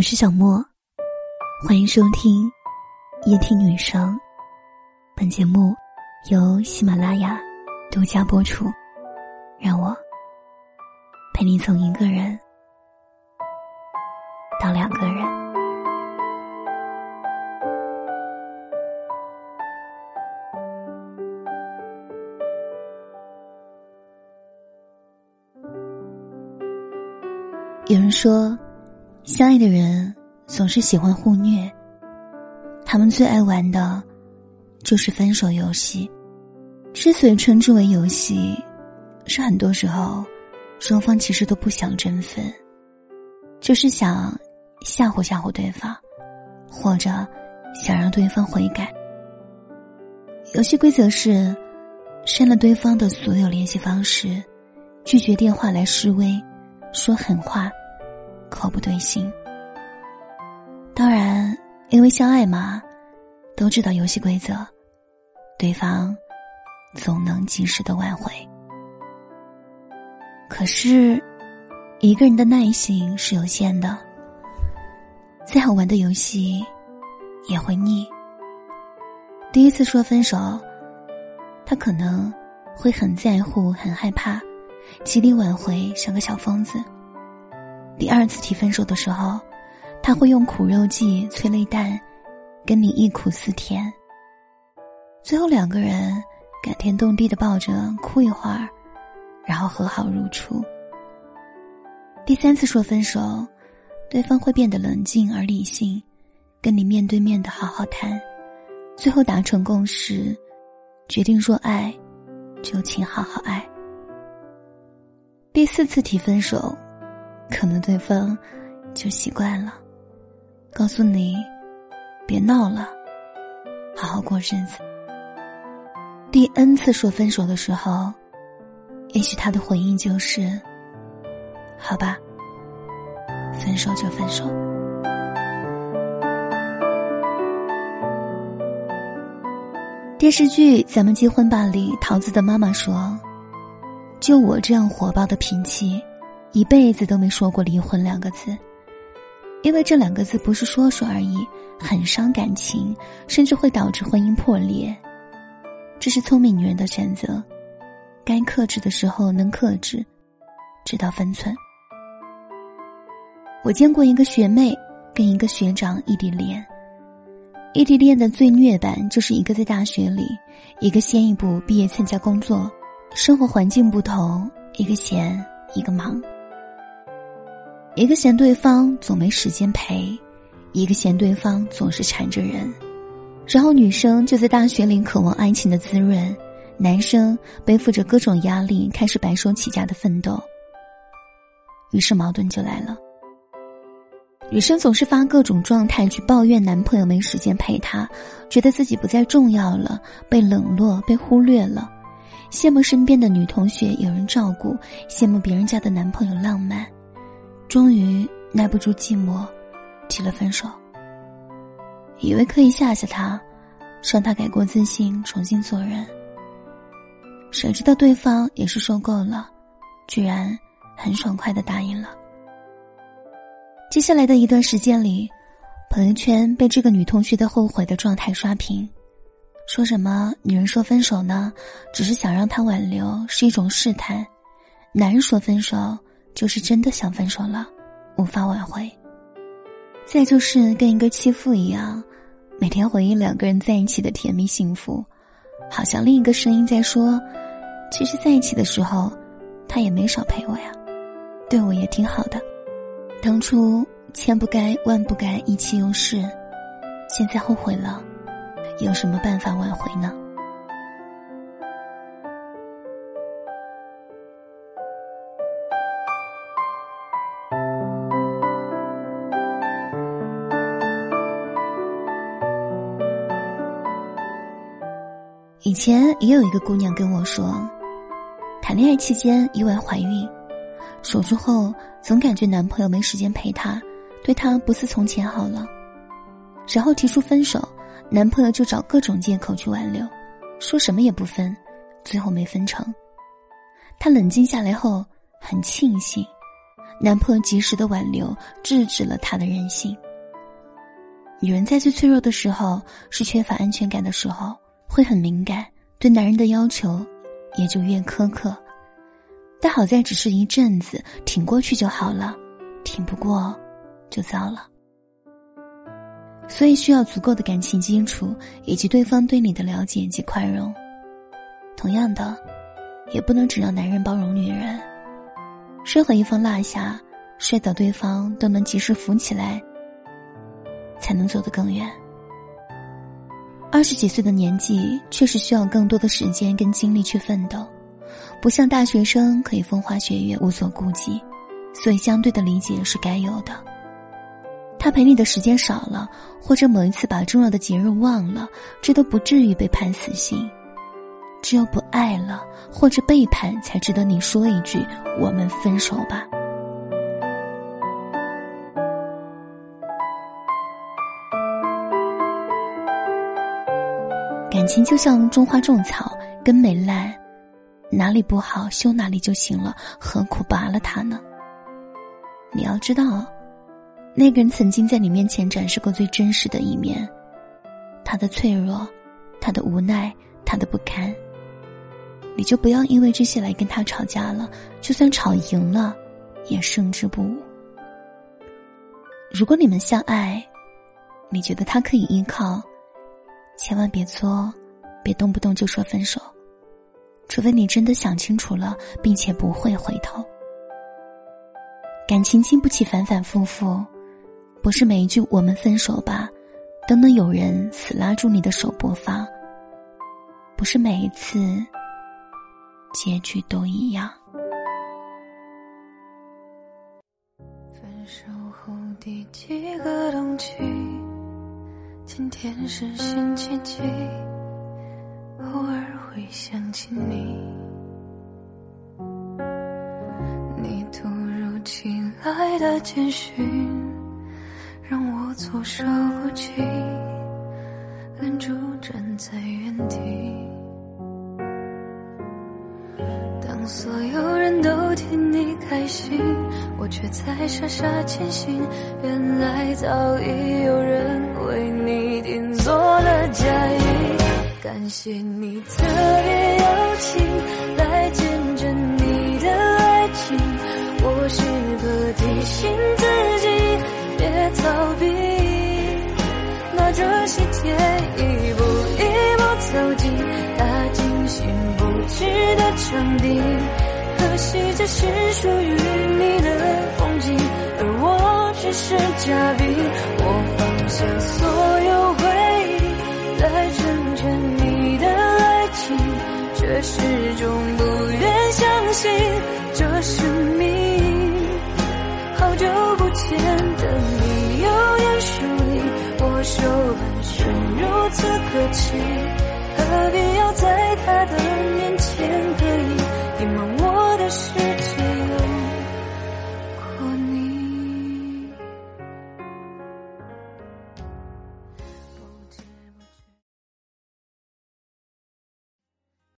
我是小莫，欢迎收听夜听女生。本节目由喜马拉雅独家播出。让我陪你从一个人到两个人。有人说。相爱的人总是喜欢互虐，他们最爱玩的，就是分手游戏。之所以称之为游戏，是很多时候，双方其实都不想真分，就是想吓唬吓唬对方，或者想让对方悔改。游戏规则是，删了对方的所有联系方式，拒绝电话来示威，说狠话。口不对心。当然，因为相爱嘛，都知道游戏规则，对方总能及时的挽回。可是，一个人的耐心是有限的，再好玩的游戏也会腻。第一次说分手，他可能会很在乎、很害怕，极力挽回，像个小疯子。第二次提分手的时候，他会用苦肉计、催泪弹，跟你忆苦思甜。最后两个人感天动地的抱着哭一会儿，然后和好如初。第三次说分手，对方会变得冷静而理性，跟你面对面的好好谈，最后达成共识，决定说爱，就请好好爱。第四次提分手。可能对方就习惯了，告诉你别闹了，好好过日子。第 N 次说分手的时候，也许他的回应就是：“好吧，分手就分手。”电视剧《咱们结婚吧》里，桃子的妈妈说：“就我这样火爆的脾气。”一辈子都没说过离婚两个字，因为这两个字不是说说而已，很伤感情，甚至会导致婚姻破裂。这是聪明女人的选择，该克制的时候能克制，知道分寸。我见过一个学妹跟一个学长异地恋，异地恋的最虐版就是一个在大学里，一个先一步毕业参加工作，生活环境不同，一个闲，一个忙。一个嫌对方总没时间陪，一个嫌对方总是缠着人，然后女生就在大学里渴望爱情的滋润，男生背负着各种压力开始白手起家的奋斗。于是矛盾就来了。女生总是发各种状态去抱怨男朋友没时间陪她，觉得自己不再重要了，被冷落、被忽略了，羡慕身边的女同学有人照顾，羡慕别人家的男朋友浪漫。终于耐不住寂寞，提了分手。以为可以吓吓他，让他改过自新，重新做人。谁知道对方也是受够了，居然很爽快的答应了。接下来的一段时间里，朋友圈被这个女同学的后悔的状态刷屏，说什么女人说分手呢，只是想让他挽留，是一种试探；男人说分手。就是真的想分手了，无法挽回。再就是跟一个弃妇一样，每天回忆两个人在一起的甜蜜幸福，好像另一个声音在说：“其实在一起的时候，他也没少陪我呀，对我也挺好的。当初千不该万不该意气用事，现在后悔了，有什么办法挽回呢？”以前也有一个姑娘跟我说，谈恋爱期间意外怀孕，手术后总感觉男朋友没时间陪她，对她不似从前好了，然后提出分手，男朋友就找各种借口去挽留，说什么也不分，最后没分成。她冷静下来后很庆幸，男朋友及时的挽留，制止了她的任性。女人在最脆弱的时候，是缺乏安全感的时候，会很敏感，对男人的要求也就越苛刻。但好在只是一阵子，挺过去就好了，挺不过，就糟了。所以需要足够的感情基础，以及对方对你的了解及宽容。同样的，也不能只让男人包容女人。任何一方落下，摔倒对方都能及时扶起来，才能走得更远。二十几岁的年纪，确实需要更多的时间跟精力去奋斗，不像大学生可以风花雪月无所顾忌，所以相对的理解是该有的。他陪你的时间少了，或者某一次把重要的节日忘了，这都不至于被判死刑。只有不爱了，或者背叛，才值得你说一句“我们分手吧”。情就像种花种草，根没烂，哪里不好修哪里就行了，何苦拔了它呢？你要知道。那个人曾经在你面前展示过最真实的一面，他的脆弱，他的无奈，他的不堪。你就不要因为这些来跟他吵架了，就算吵赢了，也胜之不武。如果你们相爱，你觉得他可以依靠，千万别作，别动不动就说分手，除非你真的想清楚了，并且不会回头。感情经不起反反复复。不是每一句“我们分手吧”，都能有人死拉住你的手播放。不是每一次结局都一样。分手后第几个冬季？今天是星期几？偶尔会想起你，你突如其来的简讯。让我措手不及，愣住站在原地。当所有人都替你开心，我却在傻傻坚信，原来早已有人为你订做了嫁。感谢你特别邀请来见证你的爱情，我时刻提醒自己。别逃避，拿着喜帖一步一步走进他精心布置的场地。可惜这是属于你的风景，而我只是嘉宾。我放下所此客气，何必要再